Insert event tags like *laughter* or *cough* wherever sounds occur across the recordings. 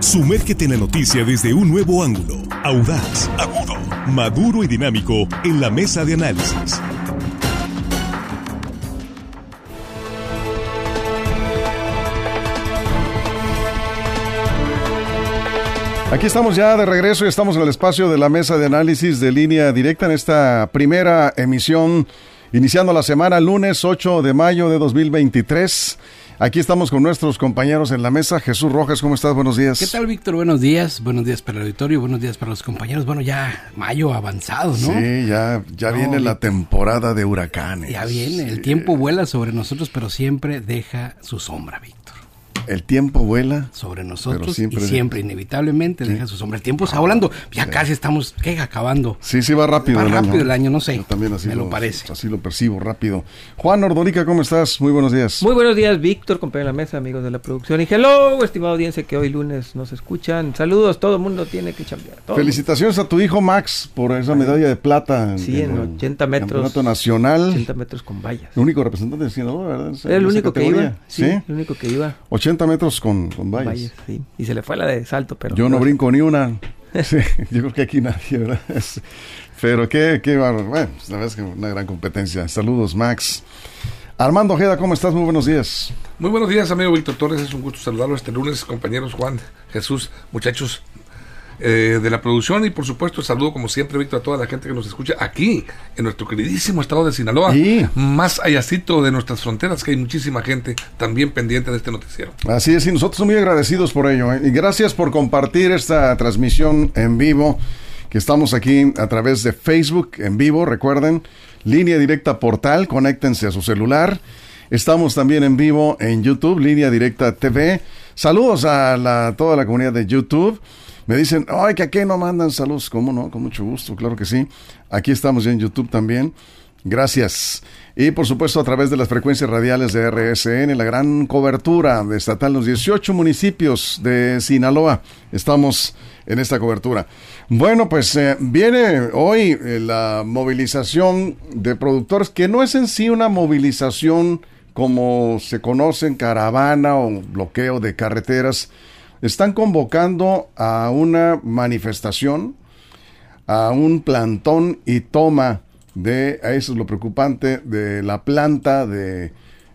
Sumérgete en la noticia desde un nuevo ángulo, audaz, agudo, maduro y dinámico en la mesa de análisis. Aquí estamos ya de regreso y estamos en el espacio de la mesa de análisis de línea directa en esta primera emisión, iniciando la semana lunes 8 de mayo de 2023. Aquí estamos con nuestros compañeros en la mesa. Jesús Rojas, ¿cómo estás? Buenos días. ¿Qué tal, Víctor? Buenos días. Buenos días para el auditorio, buenos días para los compañeros. Bueno, ya mayo avanzado, ¿no? Sí, ya, ya viene la temporada de huracanes. Ya viene. El tiempo vuela sobre nosotros, pero siempre deja su sombra, Víctor. El tiempo vuela sobre nosotros siempre, y siempre inevitablemente deja su sombra. El tiempo está volando. Ya casi estamos ¿qué? acabando. Sí, sí va rápido. Va rápido el año, no sé. también así me lo, parece. Así lo percibo rápido. Juan Ordorica, ¿cómo estás? Muy buenos días. Muy buenos días, Víctor, compañero de la mesa, amigos de la producción. Y hello, estimado audiencia que hoy lunes nos escuchan. Saludos, todo el mundo tiene que cambiar. Felicitaciones a tu hijo Max por esa medalla de plata. Sí, en, 80 metros. Campeonato nacional. 80 metros con vallas. El único representante de Sinaloa, ¿verdad? Era el único que iba. Sí, el único que iba. 80 metros con, con vallas. Y se le fue la de salto, pero... Yo no brinco ni una. *laughs* yo creo que aquí nadie, ¿verdad? *laughs* Pero qué, qué Bueno, la verdad es que una gran competencia. Saludos, Max. Armando Ojeda, ¿cómo estás? Muy buenos días. Muy buenos días, amigo Víctor Torres. Es un gusto saludarlo este lunes, compañeros Juan, Jesús, muchachos. Eh, de la producción. Y por supuesto saludo como siempre Víctor a toda la gente que nos escucha aquí en nuestro queridísimo estado de Sinaloa. Más allácito de nuestras fronteras que hay muchísima gente también pendiente de este noticiero. Así es y nosotros muy agradecidos por ello ¿eh? y gracias por compartir esta transmisión en vivo que estamos aquí a través de Facebook en vivo recuerden línea directa portal conéctense a su celular. Estamos también en vivo en YouTube línea directa TV saludos a la, toda la comunidad de YouTube me dicen, ay, que aquí no mandan saludos. ¿Cómo no? Con mucho gusto, claro que sí. Aquí estamos ya en YouTube también. Gracias. Y por supuesto a través de las frecuencias radiales de RSN, la gran cobertura de estatal los 18 municipios de Sinaloa. Estamos en esta cobertura. Bueno, pues eh, viene hoy eh, la movilización de productores, que no es en sí una movilización como se conoce caravana o bloqueo de carreteras, están convocando a una manifestación, a un plantón y toma de, eso es lo preocupante, de la planta de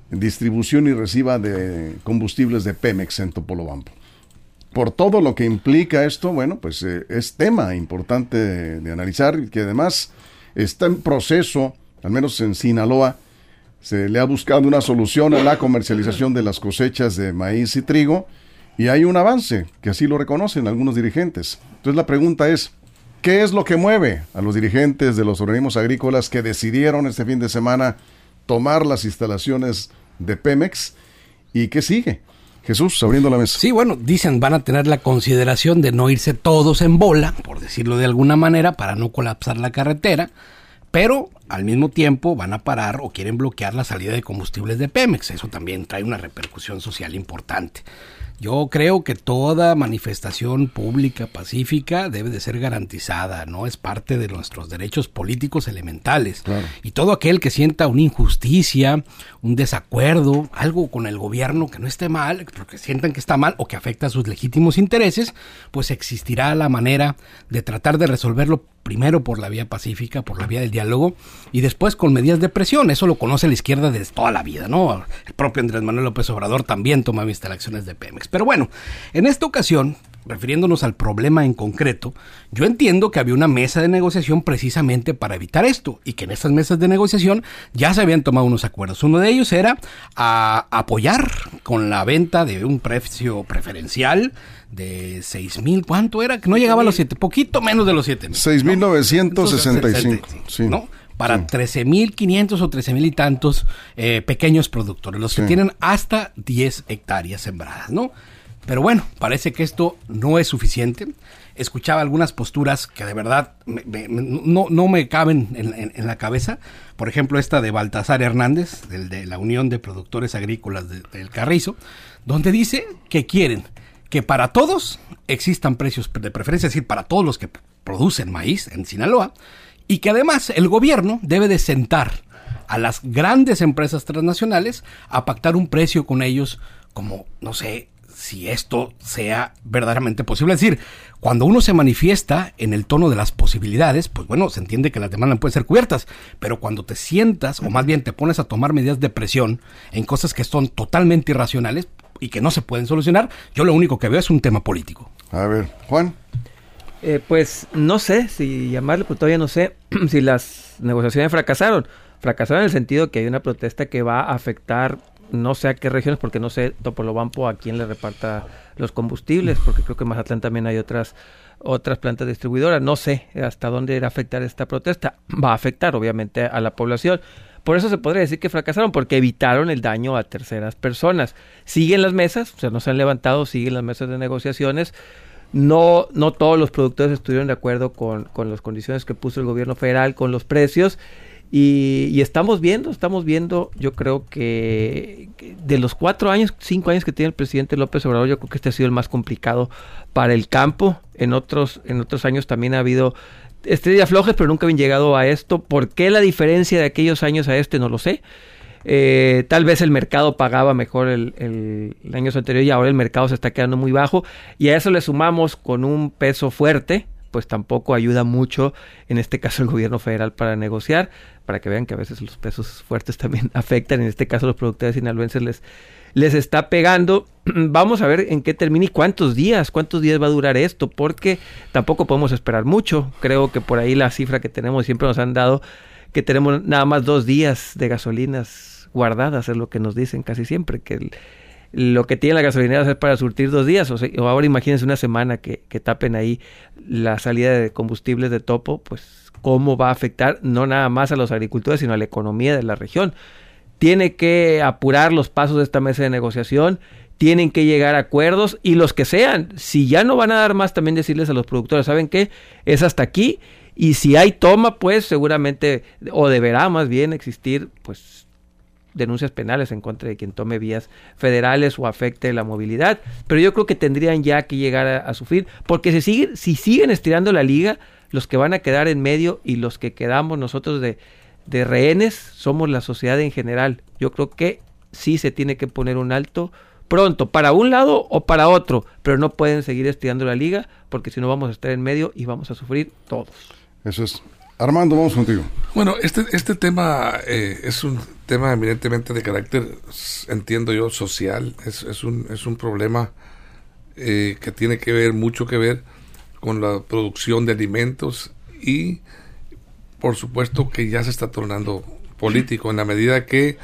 distribución y reciba de combustibles de Pemex en Topolobampo. Por todo lo que implica esto, bueno, pues eh, es tema importante de, de analizar y que además está en proceso, al menos en Sinaloa, se le ha buscado una solución a la comercialización de las cosechas de maíz y trigo y hay un avance, que así lo reconocen algunos dirigentes. Entonces la pregunta es, ¿qué es lo que mueve a los dirigentes de los organismos agrícolas que decidieron este fin de semana tomar las instalaciones de Pemex? ¿Y qué sigue? Jesús, abriendo la mesa. Sí, bueno, dicen van a tener la consideración de no irse todos en bola, por decirlo de alguna manera, para no colapsar la carretera, pero al mismo tiempo van a parar o quieren bloquear la salida de combustibles de Pemex. Eso también trae una repercusión social importante. Yo creo que toda manifestación pública pacífica debe de ser garantizada, ¿no? Es parte de nuestros derechos políticos elementales. Y todo aquel que sienta una injusticia, un desacuerdo, algo con el gobierno que no esté mal, porque sientan que está mal o que afecta a sus legítimos intereses, pues existirá la manera de tratar de resolverlo primero por la vía pacífica, por la vía del diálogo, y después con medidas de presión. Eso lo conoce la izquierda desde toda la vida, ¿no? El propio Andrés Manuel López Obrador también toma instalaciones de Pemex. Pero bueno, en esta ocasión, refiriéndonos al problema en concreto, yo entiendo que había una mesa de negociación precisamente para evitar esto y que en estas mesas de negociación ya se habían tomado unos acuerdos. Uno de ellos era a apoyar con la venta de un precio preferencial de seis mil, ¿cuánto era? Que no llegaba a los siete, poquito menos de los siete mil. Seis mil novecientos sesenta y cinco, ¿no? Para trece mil quinientos o trece mil y tantos eh, pequeños productores, los que tienen hasta 10 hectáreas sembradas, ¿no? Pero bueno, parece que esto no es suficiente. Escuchaba algunas posturas que de verdad no, no, me caben en, la cabeza. Por ejemplo, esta de Baltasar Hernández, del, de la Unión de Productores Agrícolas del Carrizo, donde dice que quieren que para todos existan precios de preferencia, es decir, para todos los que producen maíz en Sinaloa, y que además el gobierno debe de sentar a las grandes empresas transnacionales a pactar un precio con ellos como, no sé, si esto sea verdaderamente posible. Es decir, cuando uno se manifiesta en el tono de las posibilidades, pues bueno, se entiende que las demandas pueden ser cubiertas, pero cuando te sientas, o más bien te pones a tomar medidas de presión en cosas que son totalmente irracionales y que no se pueden solucionar, yo lo único que veo es un tema político. A ver, Juan. Eh, pues no sé si llamarle, pues todavía no sé *clears throat* si las negociaciones fracasaron. Fracasaron en el sentido que hay una protesta que va a afectar no sé a qué regiones, porque no sé Topolobampo a quién le reparta los combustibles, porque creo que en Mazatlán también hay otras otras plantas distribuidoras. No sé hasta dónde irá a afectar esta protesta. Va a afectar, obviamente, a la población. Por eso se podría decir que fracasaron, porque evitaron el daño a terceras personas. Siguen las mesas, o sea, no se han levantado, siguen las mesas de negociaciones. No, no todos los productores estuvieron de acuerdo con, con las condiciones que puso el gobierno federal, con los precios. Y, estamos viendo, estamos viendo, yo creo que, de los cuatro años, cinco años que tiene el presidente López Obrador, yo creo que este ha sido el más complicado para el campo. En otros, en otros años también ha habido estrellas flojas, pero nunca habían llegado a esto. ¿Por qué la diferencia de aquellos años a este? No lo sé. Eh, tal vez el mercado pagaba mejor el, el, año anterior y ahora el mercado se está quedando muy bajo. Y a eso le sumamos con un peso fuerte, pues tampoco ayuda mucho, en este caso el gobierno federal, para negociar, para que vean que a veces los pesos fuertes también *laughs* afectan, en este caso los productores sinaloenses les, les está pegando. *clears throat* Vamos a ver en qué termina y cuántos días, cuántos días va a durar esto, porque tampoco podemos esperar mucho. Creo que por ahí la cifra que tenemos siempre nos han dado que tenemos nada más dos días de gasolinas guardadas, es lo que nos dicen casi siempre, que lo que tiene la gasolinera es para surtir dos días. O, sea, ahora imagínense una semana que, que, tapen ahí la salida de combustibles de topo, pues cómo va a afectar no nada más a los agricultores, sino a la economía de la región. Tiene que apurar los pasos de esta mesa de negociación, tienen que llegar a acuerdos y los que sean, si ya no van a dar más, también decirles a los productores, ¿saben qué? Es hasta aquí y si hay toma, pues seguramente, o deberá más bien existir, pues denuncias penales en contra de quien tome vías federales o afecte la movilidad, pero yo creo que tendrían ya que llegar a, a sufrir, porque si siguen, si siguen estirando la liga, los que van a quedar en medio y los que quedamos nosotros de, de rehenes somos la sociedad en general. Yo creo que sí se tiene que poner un alto pronto, para un lado o para otro, pero no pueden seguir estirando la liga, porque si no vamos a estar en medio y vamos a sufrir todos. Eso es. Armando, vamos contigo. Bueno, este, este tema eh, es un tema eminentemente de carácter, entiendo yo, social. Es, es, un, es un problema eh, que tiene que ver, mucho que ver con la producción de alimentos y, por supuesto, que ya se está tornando político en la medida que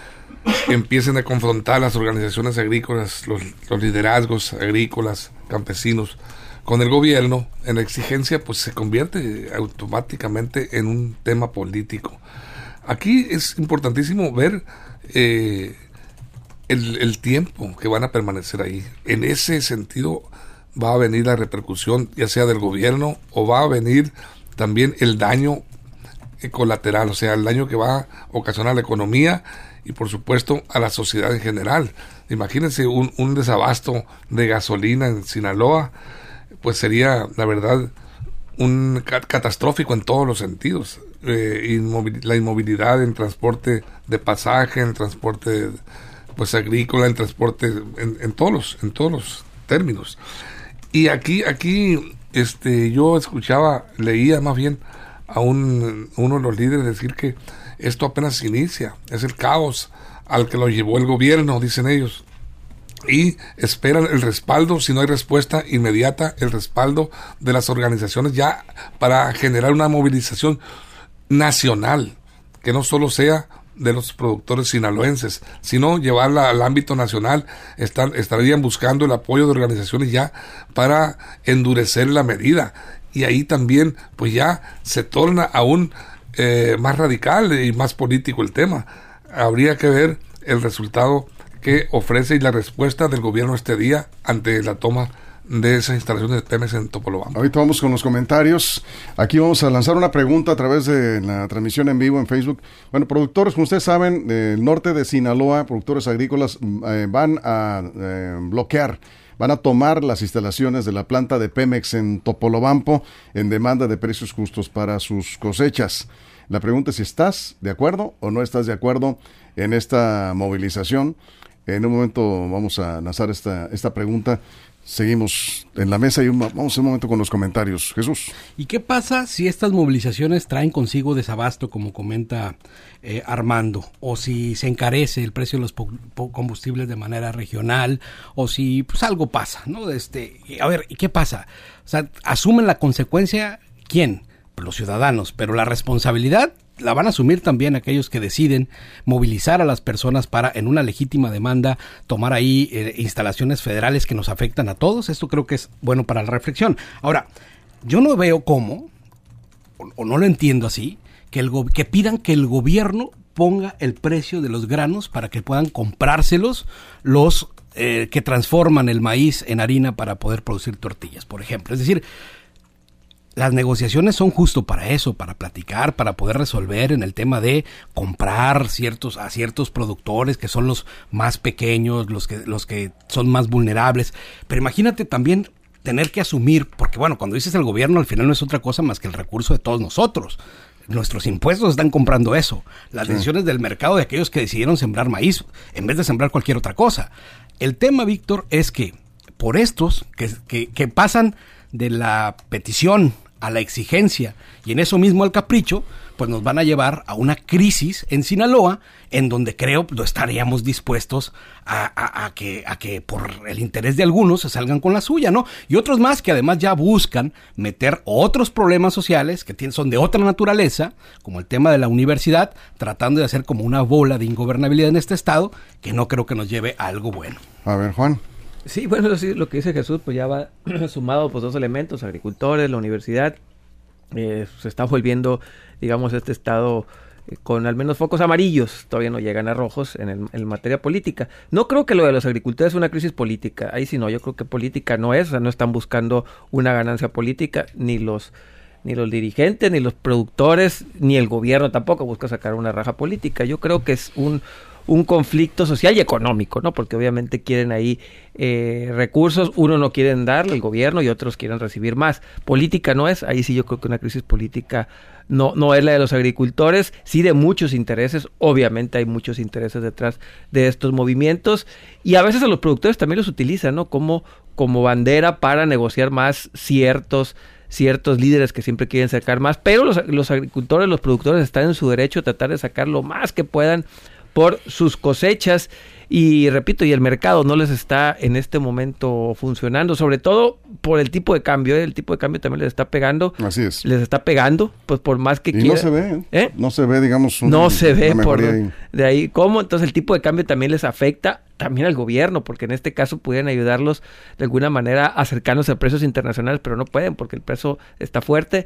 empiecen a confrontar las organizaciones agrícolas, los, los liderazgos agrícolas, campesinos, con el gobierno en la exigencia, pues se convierte automáticamente en un tema político. Aquí es importantísimo ver eh, el, tiempo que van a permanecer ahí. En ese sentido va a venir la repercusión, ya sea del gobierno o va a venir también el daño colateral, o sea, el daño que va a ocasionar a la economía y por supuesto a la sociedad en general. Imagínense un desabasto de gasolina en Sinaloa pues sería, la verdad, un catastrófico en todos los sentidos. Eh, la inmovilidad en transporte de pasaje, en transporte pues agrícola, en transporte, en, todos los, en todos los términos. Y aquí, aquí, este, yo escuchaba, leía más bien a un, uno de los líderes decir que esto apenas inicia, es el caos al que lo llevó el gobierno, dicen ellos y esperan el respaldo, si no hay respuesta inmediata, el respaldo de las organizaciones ya para generar una movilización nacional, que no solo sea de los productores sinaloenses, sino llevarla al ámbito nacional, están, estarían buscando el apoyo de organizaciones ya para endurecer la medida. Y ahí también, pues ya se torna aún eh, más radical y más político el tema. Habría que ver el resultado que ofrece y la respuesta del gobierno este día ante la toma de esas instalaciones de Pemex en Topolobampo. Ahorita vamos con los comentarios. Aquí vamos a lanzar una pregunta a través de la transmisión en vivo en Facebook. Bueno, productores, como ustedes saben, del norte de Sinaloa, productores agrícolas eh, van a eh, bloquear van a tomar las instalaciones de la planta de Pemex en Topolobampo en demanda de precios justos para sus cosechas. La pregunta es si estás de acuerdo o no estás de acuerdo en esta movilización En un momento vamos a lanzar esta, esta pregunta. Seguimos en la mesa y un- vamos un momento con los comentarios. Jesús. ¿Y qué pasa si estas movilizaciones traen consigo desabasto, como comenta eh, Armando? O si se encarece el precio de los combustibles de manera regional, o si pues algo pasa, ¿no? Este, a ver, ¿y qué pasa? O sea, ¿asumen la consecuencia quién? Los ciudadanos, pero la responsabilidad la van a asumir también aquellos que deciden movilizar a las personas para, en una legítima demanda, tomar ahí eh, instalaciones federales que nos afectan a todos. Esto creo que es bueno para la reflexión. Ahora, yo no veo cómo, o, no lo entiendo así, que, el que pidan que el gobierno ponga el precio de los granos para que puedan comprárselos los eh, que transforman el maíz en harina para poder producir tortillas, por ejemplo. Es decir, las negociaciones son justo para eso, para platicar, para poder resolver en el tema de comprar ciertos a ciertos productores que son los más pequeños, los que los que son más vulnerables. Pero imagínate también tener que asumir, porque bueno, cuando dices el gobierno al final no es otra cosa más que el recurso de todos nosotros. Nuestros impuestos están comprando eso. Las decisiones del mercado de aquellos que decidieron sembrar maíz en vez de sembrar cualquier otra cosa. El tema, Víctor, es que por estos que, que- que pasan de la petición a la exigencia y en eso mismo al capricho, pues nos van a llevar a una crisis en Sinaloa en donde creo no estaríamos dispuestos a, a- que, a que por el interés de algunos se salgan con la suya, ¿no? Y otros más que además ya buscan meter otros problemas sociales que son de otra naturaleza, como el tema de la universidad, tratando de hacer como una bola de ingobernabilidad en este estado, que no creo que nos lleve a algo bueno. A ver, Juan. Sí, bueno, sí, lo que dice Jesús, pues ya va *clears throat* sumado pues dos elementos, agricultores, la universidad, eh, se está volviendo, digamos, este estado eh, con al menos focos amarillos, todavía no llegan a rojos en, el- en materia política. No creo que lo de los agricultores es una crisis política, ahí sí no, yo creo que política no es, o sea, no están buscando una ganancia política, ni los ni los dirigentes, ni los productores, ni el gobierno tampoco busca sacar una raja política. Yo creo que es un, un conflicto social y económico, ¿no? Porque obviamente quieren ahí eh, recursos, uno no quieren darle el gobierno y otros quieren recibir más. Política no es, ahí sí yo creo que una crisis política no, no es la de los agricultores, sí de muchos intereses, obviamente hay muchos intereses detrás de estos movimientos y a veces a los productores también los utilizan, ¿no? Como, como bandera para negociar más ciertos ciertos líderes que siempre quieren sacar más, pero los, los agricultores, los productores están en su derecho a tratar de sacar lo más que puedan por sus cosechas y repito, y el mercado no les está en este momento funcionando, sobre todo por el tipo de cambio, ¿eh? el tipo de cambio también les está pegando, Así es. les está pegando, pues por más que Y no se ve, ¿eh? ¿Eh? No se ve, digamos, un- no se ve por ahí. de ahí cómo entonces el tipo de cambio también les afecta también al gobierno porque en este caso pudieran ayudarlos de alguna manera acercándose a precios internacionales pero no pueden porque el peso está fuerte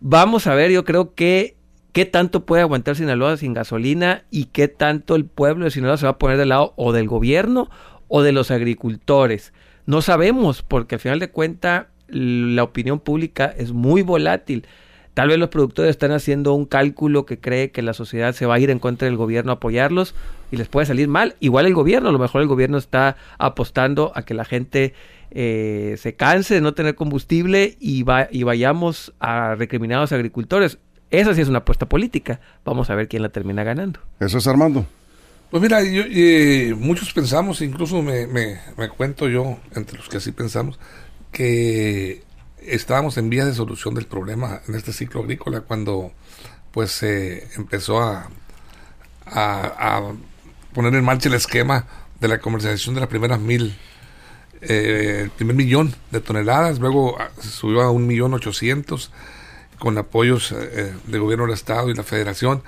vamos a ver yo creo que qué tanto puede aguantar Sinaloa sin gasolina y qué tanto el pueblo de Sinaloa se va a poner del lado o del gobierno o de los agricultores no sabemos porque al final de cuentas la opinión pública es muy volátil Tal vez los productores están haciendo un cálculo que cree que la sociedad se va a ir en contra del gobierno a apoyarlos y les puede salir mal. Igual el gobierno, a lo mejor el gobierno está apostando a que la gente eh, se canse de no tener combustible y, va, y vayamos a recriminar a los agricultores. Esa sí es una apuesta política. Vamos a ver quién la termina ganando. Eso es Armando. Pues mira, yo, eh, muchos pensamos, incluso me, me, me cuento yo, entre los que así pensamos, que estábamos en vías de solución del problema en este ciclo agrícola cuando pues se empezó a, a, a poner en marcha el esquema de la comercialización de las primeras mil, eh, el primer millón de toneladas, luego se subió a un millón ochocientos con apoyos eh, del gobierno del estado y la federación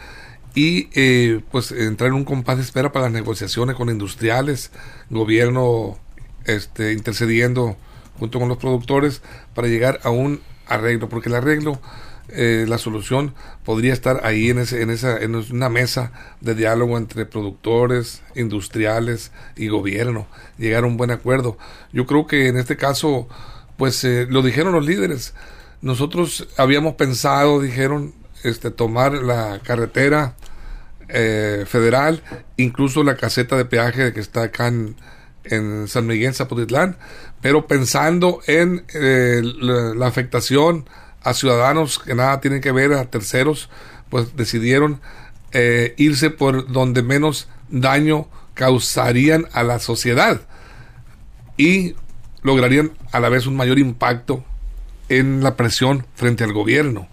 y eh, pues entrar en un compás de espera para las negociaciones con industriales, gobierno este, intercediendo junto con los productores para llegar a un arreglo, porque el arreglo, eh, la solución podría estar ahí en, ese, en, esa, en una mesa de diálogo entre productores, industriales y gobierno, llegar a un buen acuerdo. Yo creo que en este caso, pues eh, lo dijeron los líderes. Nosotros habíamos pensado, dijeron, este, tomar la carretera eh, federal, incluso la caseta de peaje que está acá en, San Miguel, Zapotitlán, pero pensando en eh, la, la, afectación a ciudadanos que nada tienen que ver, a terceros, pues decidieron eh, irse por donde menos daño causarían a la sociedad y lograrían a la vez un mayor impacto en la presión frente al gobierno.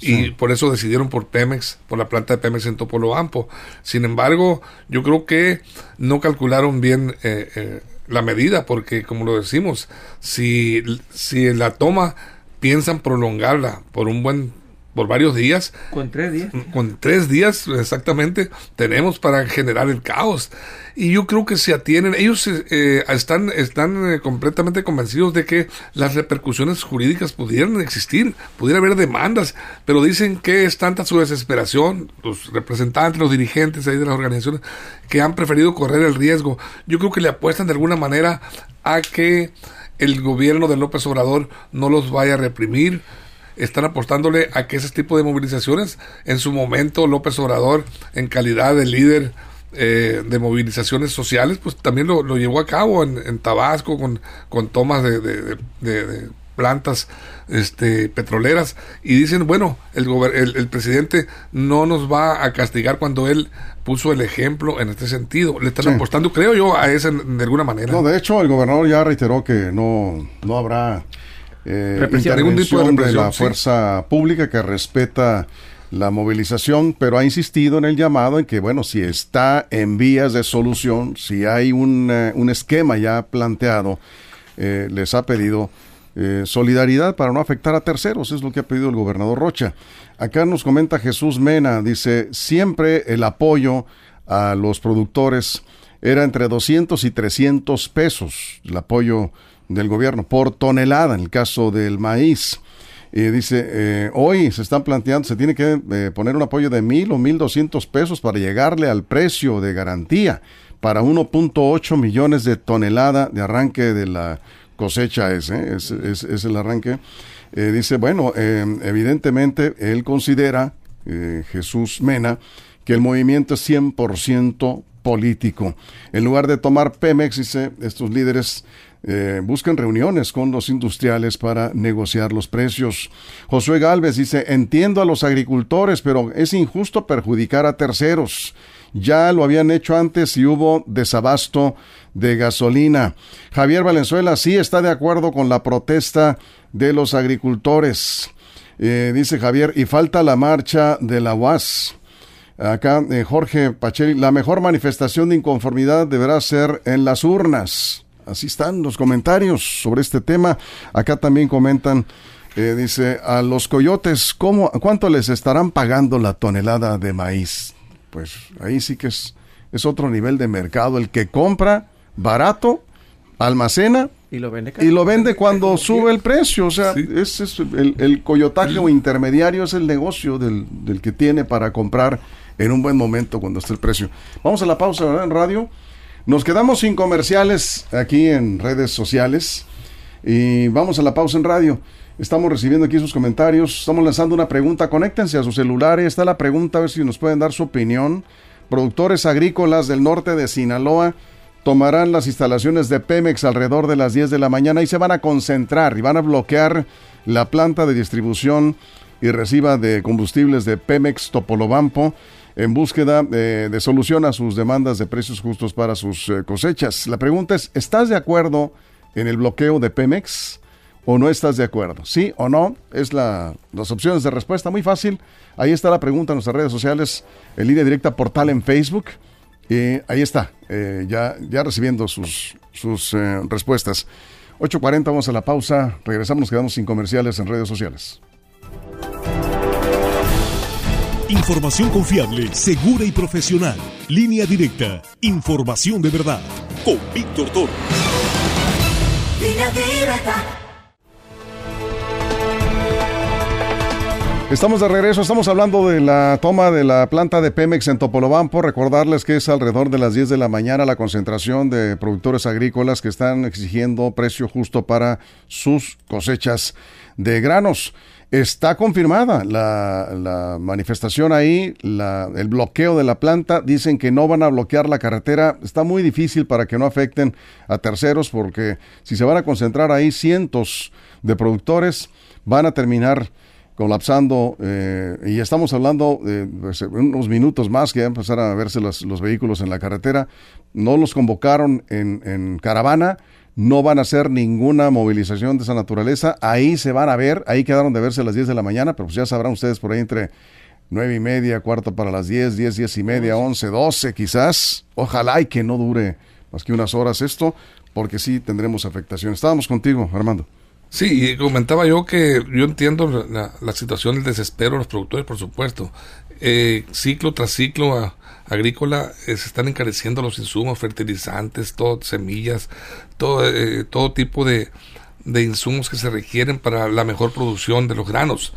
Y por eso decidieron por Pemex, por la planta de Pemex en Topolobampo. Sin embargo, yo creo que no calcularon bien eh, eh, la medida, porque como lo decimos, si, si la toma piensan prolongarla por un buen por varios días. Con tres días. Con tres días, exactamente, tenemos para generar el caos. Y yo creo que se atienen, ellos eh, están, están eh, completamente convencidos de que las repercusiones jurídicas pudieran existir, pudiera haber demandas, pero dicen que es tanta su desesperación, los representantes, los dirigentes ahí de las organizaciones, que han preferido correr el riesgo. Yo creo que le apuestan de alguna manera a que el gobierno de López Obrador no los vaya a reprimir, están apostándole a que ese tipo de movilizaciones, en su momento López Obrador, en calidad de líder eh, de movilizaciones sociales, pues también lo, llevó a cabo en, Tabasco con, con tomas de, plantas este, petroleras y dicen, bueno, el, el, presidente no nos va a castigar cuando él puso el ejemplo en este sentido. Le están apostando, creo yo, a eso de alguna manera. No, de hecho, el gobernador ya reiteró que no, no habrá eh, intervención de, la fuerza pública que respeta la movilización, pero ha insistido en el llamado en que, bueno, si está en vías de solución, si hay un, eh, un esquema ya planteado, eh, les ha pedido eh, solidaridad para no afectar a terceros, es lo que ha pedido el gobernador Rocha. Acá nos comenta Jesús Mena, dice, siempre el apoyo a los productores era entre 200 y 300 pesos, el apoyo del gobierno por tonelada en el caso del maíz. y dice, eh, hoy se están planteando, se tiene que eh, poner un apoyo de mil o mil doscientos pesos para llegarle al precio de garantía para 1.8 millones de tonelada de arranque de la cosecha ese, es, el arranque. Eh, dice, bueno, evidentemente él considera, Jesús Mena, que el movimiento es 100% político. En lugar de tomar Pemex, dice, estos líderes eh, buscan reuniones con los industriales para negociar los precios. Josué Galvez dice, entiendo a los agricultores, pero es injusto perjudicar a terceros. Ya lo habían hecho antes y hubo desabasto de gasolina. Javier Valenzuela sí está de acuerdo con la protesta de los agricultores. Eh, dice Javier, y falta la marcha de la UAS. Acá eh, Jorge Pacheli, la mejor manifestación de inconformidad deberá ser en las urnas. Así están los comentarios sobre este tema. Acá también comentan, eh, dice, a los coyotes, ¿cómo, ¿cuánto les estarán pagando la tonelada de maíz? Pues ahí sí que es, es otro nivel de mercado. El que compra barato, almacena y lo vende, y lo vende cuando *laughs* sube el precio. O sea, es, el, el, coyotaje o intermediario es el negocio del, del, que tiene para comprar en un buen momento cuando esté el precio. Vamos a la pausa ¿verdad? en radio. Nos quedamos sin comerciales aquí en redes sociales y vamos a la pausa en radio. Estamos recibiendo aquí sus comentarios, estamos lanzando una pregunta, conéctense a su celular, está la pregunta, a ver si nos pueden dar su opinión. Productores agrícolas del norte de Sinaloa tomarán las instalaciones de Pemex alrededor de las 10 de la mañana. Y se van a concentrar y van a bloquear la planta de distribución y reciba de combustibles de Pemex Topolobampo en búsqueda de, solución a sus demandas de precios justos para sus eh, cosechas. La pregunta es, ¿estás de acuerdo en el bloqueo de Pemex o no estás de acuerdo? ¿Sí o no? Es la, las opciones de respuesta muy fácil. Ahí está la pregunta en nuestras redes sociales, en línea directa portal en Facebook. Y ahí está, eh, ya, ya recibiendo sus, sus eh, respuestas. 8.40, vamos a la pausa. Regresamos, nos quedamos sin comerciales en redes sociales. Información confiable, segura y profesional. Línea directa. Información de verdad. Con Víctor Toro. Estamos de regreso, estamos hablando de la toma de la planta de Pemex en Topolobampo. Recordarles que es alrededor de las 10 de la mañana la concentración de productores agrícolas que están exigiendo precio justo para sus cosechas de granos. Está confirmada la, manifestación ahí, el bloqueo de la planta. Dicen que no van a bloquear la carretera. Está muy difícil para que no afecten a terceros porque si se van a concentrar ahí cientos de productores, van a terminar colapsando eh, y estamos hablando de pues, unos minutos más que ya empezar a verse los, los vehículos en la carretera. No los convocaron en caravana, no van a hacer ninguna movilización de esa naturaleza. Ahí se van a ver, ahí quedaron de verse a las 10 de la mañana, pero pues ya sabrán ustedes por ahí entre nueve y media, cuarto para las 10, 10, 10 y media, 11, 12 quizás. Ojalá y que no dure más que unas horas esto, porque sí tendremos afectación. Estábamos contigo, Armando. Sí, y comentaba yo que yo entiendo la, la situación, el desespero de los productores, por supuesto. Eh, ciclo tras ciclo a- agrícola eh, se están encareciendo los insumos, fertilizantes, todo, semillas, todo, eh, todo tipo de, de insumos que se requieren para la mejor producción de los granos.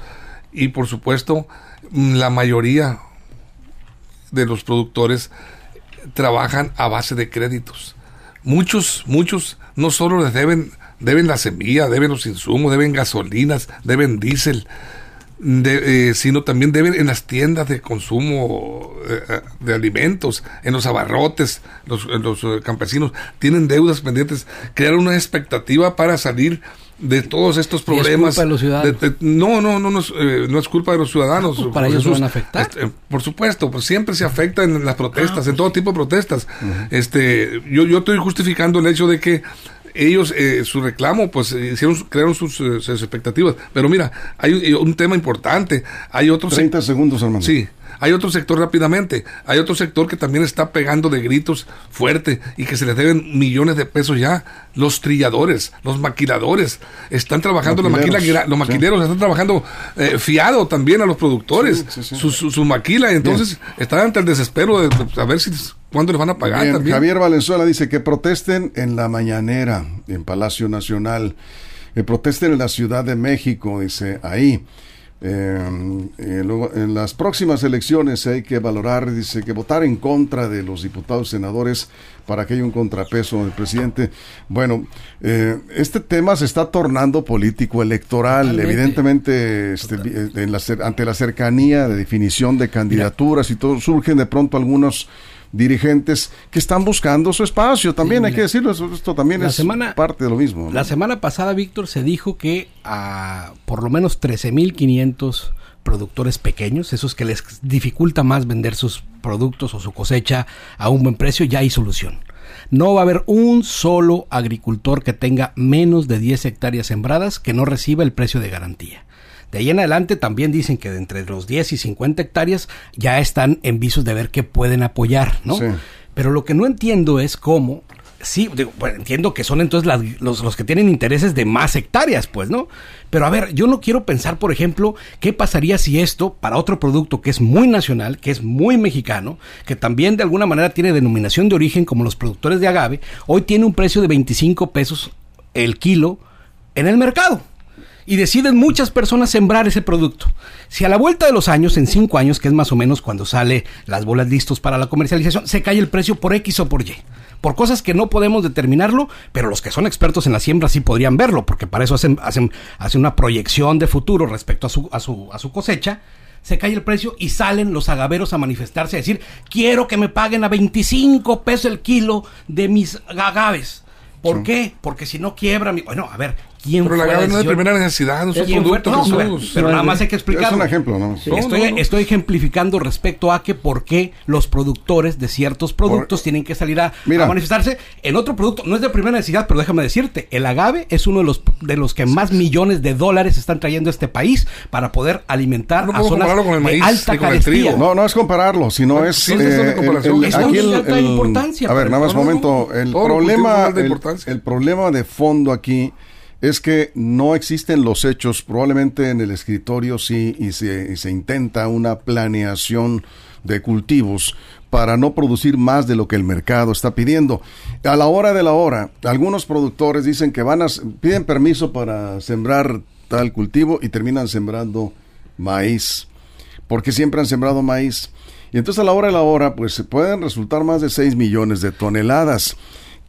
Y por supuesto, mm, la mayoría de los productores trabajan a base de créditos. Muchos, muchos no solo les deben, deben la semilla, deben los insumos, deben gasolinas, deben diésel, de- eh, sino también deben en las tiendas de consumo eh, eh, de alimentos, en los abarrotes, los, los eh, campesinos tienen deudas pendientes, crear una expectativa para salir de todos estos Y es problemas. culpa de los ciudadanos. De- de- no, no, no, no es, no es culpa de los ciudadanos. Ah, pues para ellos Jesús. van a afectar. Este, por supuesto, pues siempre se afecta en las protestas, pues en todo tipo de protestas. Este, yo, yo estoy justificando el hecho de que ellos, eh, su reclamo, pues eh, hicieron, crearon sus, eh, sus expectativas. Pero mira, hay un, tema importante. Hay otro sec- 30 segundos, Armando. Sí, hay otro sector rápidamente. Hay otro sector que también está pegando de gritos fuerte y que se les deben millones de pesos ya. Los trilladores, los maquiladores, están trabajando, la Maquileros, maquila, los sí. maquileros están trabajando eh, fiado también a los productores. Sí, sí, sí. Su, su, su maquila, entonces están ante el desespero de, de saber si cuándo les van a pagar Bien, también. Javier Valenzuela dice que protesten en la mañanera, en Palacio Nacional. Que protesten en la Ciudad de México, dice ahí. Eh, eh, luego, en las próximas elecciones hay que valorar, dice que votar en contra de los diputados y senadores para que haya un contrapeso del presidente. Bueno, eh, este tema se está tornando político electoral, Totalmente. evidentemente este, eh, en la ante la cercanía de definición de candidaturas y todo, surgen de pronto algunos dirigentes que están buscando su espacio. También Sí, hay que decirlo, esto también La es semana- parte de lo mismo. ¿no? La semana pasada, Víctor, se dijo que a por lo menos 13.500 productores pequeños, esos que les dificulta más vender sus productos o su cosecha a un buen precio, ya hay solución. No va a haber un solo agricultor que tenga menos de 10 hectáreas sembradas que no reciba el precio de garantía. De ahí en adelante también dicen que de entre los 10 y 50 hectáreas ya están en visos de ver qué pueden apoyar, ¿no? Sí. Pero lo que no entiendo es cómo, sí, digo, entiendo que son entonces las- los, los que tienen intereses de más hectáreas, pues, ¿no? Pero a ver, yo no quiero pensar, por ejemplo, qué pasaría si esto, para otro producto que es muy nacional, que es muy mexicano, que también de alguna manera tiene denominación de origen como los productores de agave, hoy tiene un precio de 25 pesos el kilo en el mercado y deciden muchas personas sembrar ese producto. Si a la vuelta de los años, en cinco años, que es más o menos cuando sale las bolas listos para la comercialización, se cae el precio por X o por Y. Por cosas que no podemos determinarlo, pero los que son expertos en la siembra sí podrían verlo, porque para eso hacen, hacen, hacen una proyección de futuro respecto a su, a su, a su cosecha. Se cae el precio y salen los agaveros a manifestarse, a decir, quiero que me paguen a 25 pesos el kilo de mis agaves. ¿Por qué? Porque si no quiebra mi... Bueno, a ver, ¿quién Pero la fue agave no es de primera necesidad, no es un producto, No, Jesús. pero, nada más hay que es explicarlo. un ejemplo, ¿no? Sí, estoy, no, no. estoy ejemplificando respecto a que por qué los productores de ciertos productos tienen que salir a, Mira. a manifestarse en otro producto. No es de primera necesidad, pero déjame decirte, el agave es uno de los de los que más millones de dólares están trayendo a este país para poder alimentar No a zonas compararlo con el de maíz alta ni con el trigo. No, no es compararlo, sino es... sí, es de comparación. Es de alta importancia a ver, nada más el- un momento. El problema, de alta el, el problema de fondo aquí es que no existen los hechos. Probablemente en el escritorio sí y se, intenta una planeación de cultivos para no producir más de lo que el mercado está pidiendo. A la hora de la hora, algunos productores dicen que van a piden permiso para sembrar tal cultivo y terminan sembrando maíz porque siempre han sembrado maíz. Y entonces a la hora de la hora, pues se pueden resultar más de 6 millones de toneladas.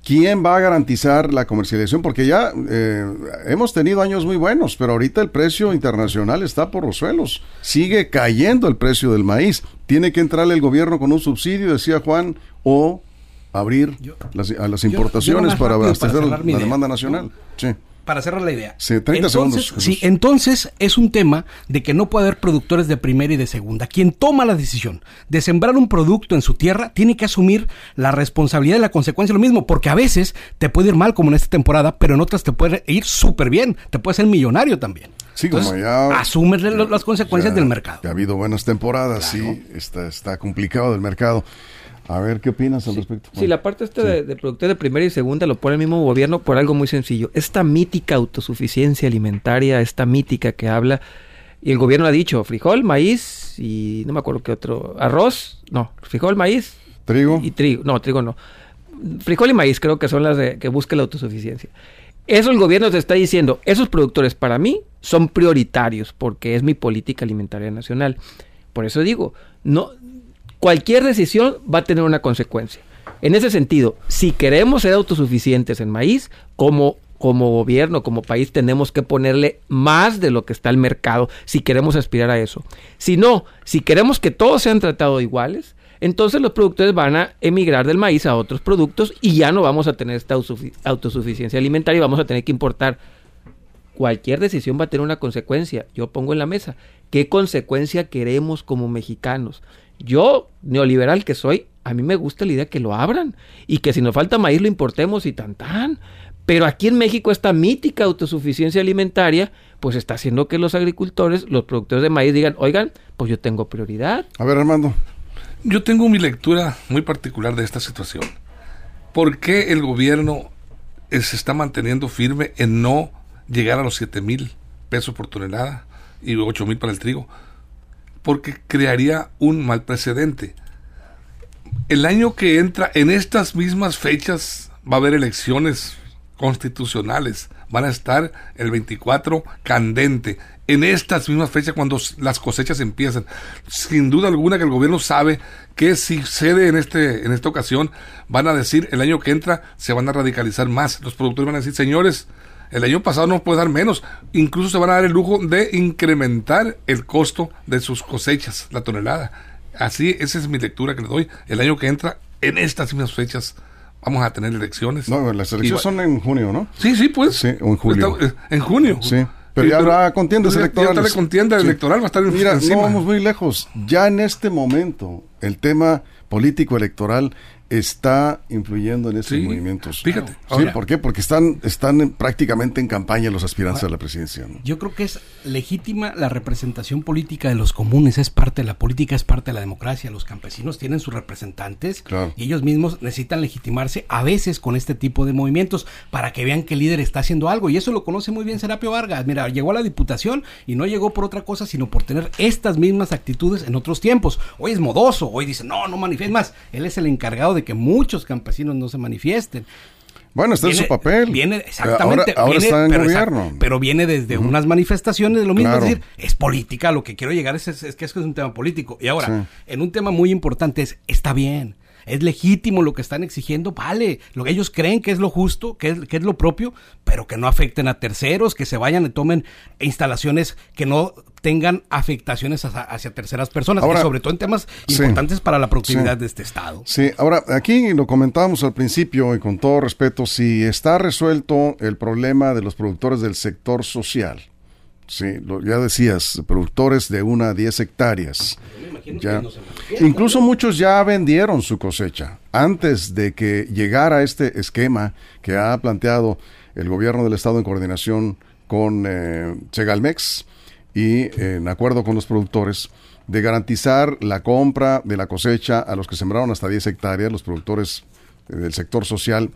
¿Quién va a garantizar la comercialización? Porque ya eh, hemos tenido años muy buenos, pero ahorita el precio internacional está por los suelos. Sigue cayendo el precio del maíz. Tiene que entrarle el gobierno con un subsidio, decía Juan, o abrir Yo- las, a las yo- yo importaciones para abastecer la idea, demanda nacional. Sí. Para cerrar la idea. Sí, 30 entonces, segundos, Sí, entonces es un tema de que no puede haber productores de primera y de segunda. Quien toma la decisión de sembrar un producto en su tierra tiene que asumir la responsabilidad y la consecuencia de lo mismo, porque a veces te puede ir mal como en esta temporada, pero en otras te puede ir súper bien, te puede ser millonario también. Sí, como ya- asumes las consecuencias Ya- del mercado. ya ha habido buenas temporadas, sí, está, está complicado el mercado. A ver, ¿qué opinas al respecto? Sí, la parte esta de, de productor de primera y segunda lo pone el mismo gobierno por algo muy sencillo. Esta mítica autosuficiencia alimentaria, esta mítica que habla, y el gobierno ha dicho frijol, maíz y no me acuerdo qué otro, arroz, no, frijol, maíz ¿Trigo? y trigo, no, trigo no. Frijol y maíz creo que son las de, que busca la autosuficiencia. Eso el gobierno te está diciendo, esos productores para mí son prioritarios porque es mi política alimentaria nacional. Por eso digo, no cualquier decisión va a tener una consecuencia. En ese sentido, si queremos ser autosuficientes en maíz, como como gobierno, como país, tenemos que ponerle más de lo que está el mercado si queremos aspirar a eso. Si no, si queremos que todos sean tratados iguales, entonces los productores van a emigrar del maíz a otros productos y ya no vamos a tener esta autosufi- autosuficiencia alimentaria y vamos a tener que importar. Cualquier decisión va a tener una consecuencia. Yo pongo en la mesa. ¿Qué consecuencia queremos como mexicanos? Yo, neoliberal que soy, a mí me gusta la idea que lo abran y que si nos falta maíz lo importemos y tan tan. Pero aquí en México esta mítica autosuficiencia alimentaria pues está haciendo que los agricultores, los productores de maíz digan, oigan, pues yo tengo prioridad. A ver, Armando. Yo tengo mi lectura muy particular de esta situación. ¿Por qué el gobierno eh, se está manteniendo firme en no llegar a los 7 mil pesos por tonelada y 8 mil para el trigo? Porque crearía un mal precedente. El año que entra, en estas mismas fechas, va a haber elecciones constitucionales. Van a estar el 24 candente. En estas mismas fechas, cuando las cosechas empiezan. Sin duda alguna que el gobierno sabe que si cede en, este, en esta ocasión, van a decir el año que entra se van a radicalizar más. Los productores van a decir, señores, el año pasado no puede dar menos. Incluso se van a dar el lujo de incrementar el costo de sus cosechas, la tonelada. Así, esa es mi lectura que le doy. El año que entra, en estas mismas fechas, vamos a tener elecciones. No, las elecciones Y son en junio, ¿no? Sí, sí, pues. Sí, o en julio. Está- eh, en junio. Sí, pero ya habrá contiendas ya- ya electorales. está la contienda Sí. electoral, va a estar en- Mira, encima. no vamos muy lejos. Ya en este momento, el tema político electoral está influyendo en estos Sí, movimientos. fíjate, Sí, ahora- ¿por qué? Porque están, están en- prácticamente en campaña los aspirantes a la presidencia. ¿no? Yo creo que es legítima la representación política de los comunes, es parte de la política, es parte de la democracia. Los campesinos tienen sus representantes Claro. y ellos mismos necesitan legitimarse a veces con este tipo de movimientos para que vean que el líder está haciendo algo. Y eso lo conoce muy bien Serapio Vargas. Mira, llegó a la diputación y no llegó por otra cosa, sino por tener estas mismas actitudes en otros tiempos. Hoy es modoso, hoy dice, no, no manifiestes más. Él es el encargado de que muchos campesinos no se manifiesten. Bueno, está en su papel. Viene, exactamente. Ahora, ahora viene- está en pero, gobierno. pero viene desde unas manifestaciones de lo mismo. Claro. Es decir, es política. Lo que quiero llegar es, es- es que es un tema político. Y ahora, Sí. en un tema muy importante es, está bien. Es legítimo lo que están exigiendo, vale. Lo que ellos creen que es lo justo, que es, que es lo propio, pero que no afecten a terceros, que se vayan y tomen instalaciones que no tengan afectaciones hacia, hacia terceras personas, Ahora- y sobre todo en temas Sí. importantes para la productividad Sí. de este Estado. Sí, ahora aquí lo comentábamos al principio y con todo respeto, si está resuelto el problema de los productores del sector social, sí, lo, ya decías, productores de una a 10 hectáreas, ya, incluso muchos ya vendieron su cosecha. Antes de que llegara este esquema que ha planteado el gobierno del estado en coordinación con eh, Segalmex y eh, en acuerdo con los productores de garantizar la compra de la cosecha a los que sembraron hasta 10 hectáreas, los productores eh, del sector social,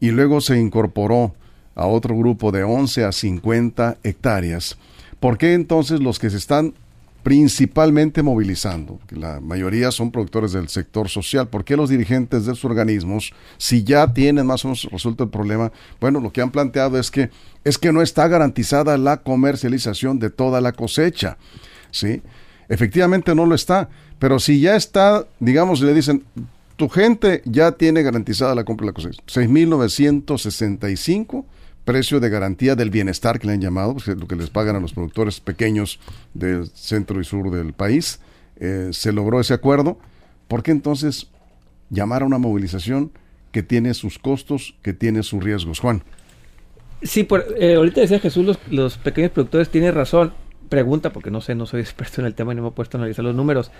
y luego se incorporó a otro grupo de 11 a 50 hectáreas. ¿Por qué entonces los que se están principalmente movilizando, que la mayoría son productores del sector social, ¿por qué los dirigentes de sus organismos, si ya tienen más o menos resuelto el problema, bueno, lo que han planteado es que es que no está garantizada la comercialización de toda la cosecha, ¿sí? Efectivamente no lo está, pero si ya está, digamos, le dicen, tu gente ya tiene garantizada la compra de la cosecha, 6.965 precio de garantía del bienestar que le han llamado, pues, lo que les pagan a los productores pequeños del centro y sur del país. Eh, se logró ese acuerdo. ¿Por qué entonces llamar a una movilización que tiene sus costos, que tiene sus riesgos? Juan. Sí, por, eh, ahorita decía Jesús, los, los pequeños productores tienen razón. Pregunta, porque no sé, no soy *laughs* experto en el tema y no me he puesto a analizar los números.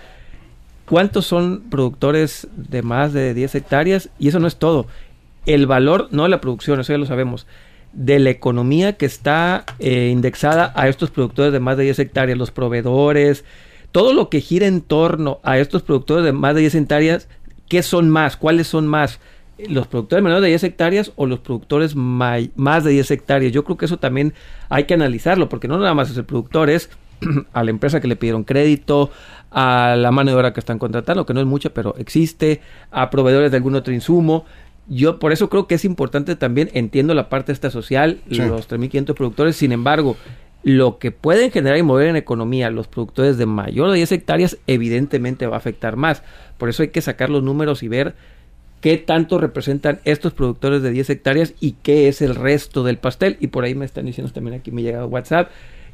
¿Cuántos son productores de más de 10 hectáreas? Y eso no es todo. El valor, no la producción, eso ya lo sabemos, de la economía que está eh, indexada a estos productores de más de 10 hectáreas, los proveedores, todo lo que gira en torno a estos productores de más de 10 hectáreas, ¿qué son más? ¿Cuáles son más? los productores menores de 10 hectáreas o los productores más de 10 hectáreas. Yo creo que eso también hay que analizarlo, porque no nada más es el productor, es *clears throat* a la empresa que le pidieron crédito, a la mano de obra que están contratando, que no es mucha, pero existe, a proveedores de algún otro insumo. Yo por eso creo que es importante también, entiendo la parte esta social, los 3.500 productores, sin embargo, lo que pueden generar y mover en economía los productores de mayor de 10 hectáreas, evidentemente va a afectar más. Por eso hay que sacar los números y ver qué tanto representan estos productores de 10 hectáreas y qué es el resto del pastel. Y por ahí me están diciendo también aquí me ha llegado WhatsApp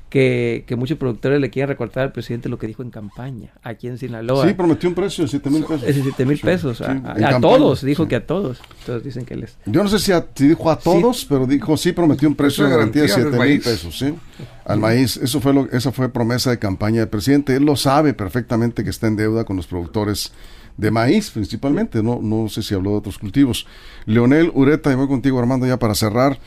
que, muchos productores le quieren recortar al presidente lo que dijo en campaña aquí en Sinaloa. Sí, prometió un precio de 7 mil pesos. Es 7 mil pesos. a, todos, dijo que a todos. Entonces dicen que les. Yo no sé si, dijo a todos, pero dijo sí, prometió un precio de garantía de 7 mil pesos, ¿sí? Al maíz. Eso fue lo, esa fue promesa de campaña del presidente. Él lo sabe perfectamente que está en deuda con los productores de maíz principalmente, no, no sé si habló de otros cultivos. Leonel Ureta, y voy contigo Armando ya para cerrar.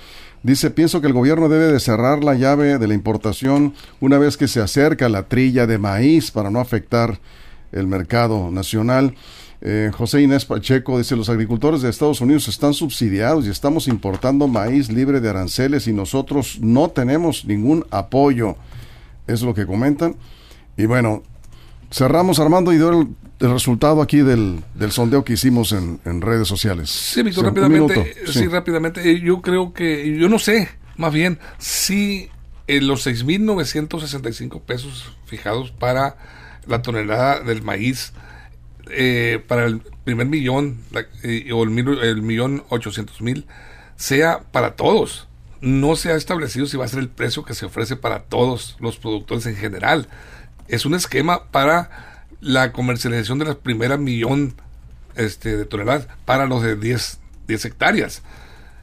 Dice, pienso que el gobierno debe de cerrar la llave de la importación una vez que se acerca la trilla de maíz para no afectar el mercado nacional. Eh, José Inés Pacheco dice, los agricultores de Estados Unidos están subsidiados y estamos importando maíz libre de aranceles y nosotros no tenemos ningún apoyo. Es lo que comentan. Y bueno, cerramos Armando y doy el, resultado aquí del, sondeo que hicimos en, redes sociales. Sí, Víctor, rápidamente, sí. rápidamente. Eh, yo creo que, yo no sé, más bien, si eh, los 6.965 pesos fijados para la tonelada del maíz, eh, para el primer millón o el, el millón ochocientos mil, sea para todos. No se ha establecido si va a ser el precio que se ofrece para todos los productores en general es un esquema para la comercialización de la primera millón este, de toneladas para los de 10, 10 hectáreas.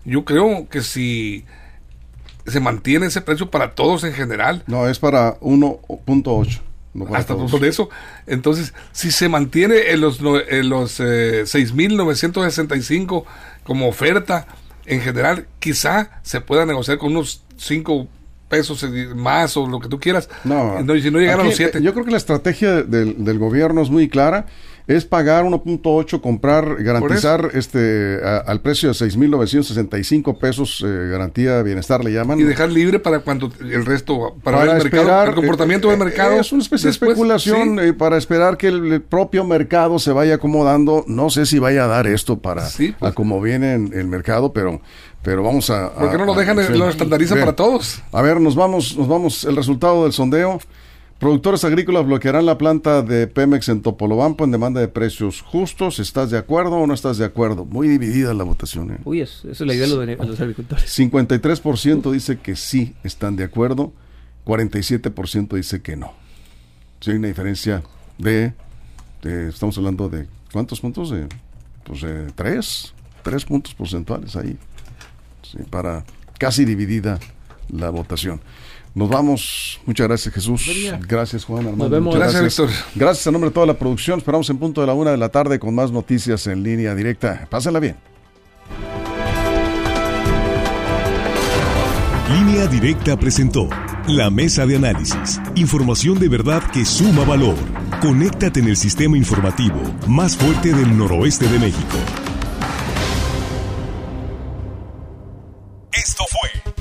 Yo creo que si se mantiene ese precio para todos en general. No, es para 1.8. hasta por eso. Entonces, si se mantiene en los, en los eh, 6.965 como oferta en general, quizá se pueda negociar con unos 5 pesos más o lo que tú quieras. No, si no llegan a los 7. Yo creo que la estrategia del, del gobierno es muy clara es pagar 1.8, comprar, garantizar este al precio de 6.965 pesos, eh, garantía de bienestar le llaman. Y dejar libre para cuando el resto, para, el, mercado, el comportamiento del eh, mercado. Es una especie de especulación eh, para esperar que el, propio mercado se vaya acomodando. No sé si vaya a dar esto para pues. a como viene en el mercado, pero pero vamos a... ¿Por qué no lo dejan, lo estandarizan para todos? A ver, nos vamos, nos vamos, el resultado del sondeo. Productores agrícolas bloquearán la planta de Pemex en Topolobampo en demanda de precios justos. ¿Estás de acuerdo o no estás de acuerdo? Muy dividida la votación. ¿eh? Uy, eso, es la idea de los agricultores. 53% dice que sí están de acuerdo, 47% dice que no. Sí, hay una diferencia de, estamos hablando de, ¿cuántos puntos? De, pues de tres, tres puntos porcentuales ahí, para casi dividida la votación. Nos vamos. Muchas gracias, Jesús. Gracias, Juan Armando. Nos vemos. Gracias, Víctor. Gracias a nombre de toda la producción. Esperamos en punto de la una de la tarde con más noticias en línea directa. Pásenla bien. Línea Directa presentó la mesa de análisis. Información de verdad que suma valor. Conéctate en el sistema informativo más fuerte del noroeste de México.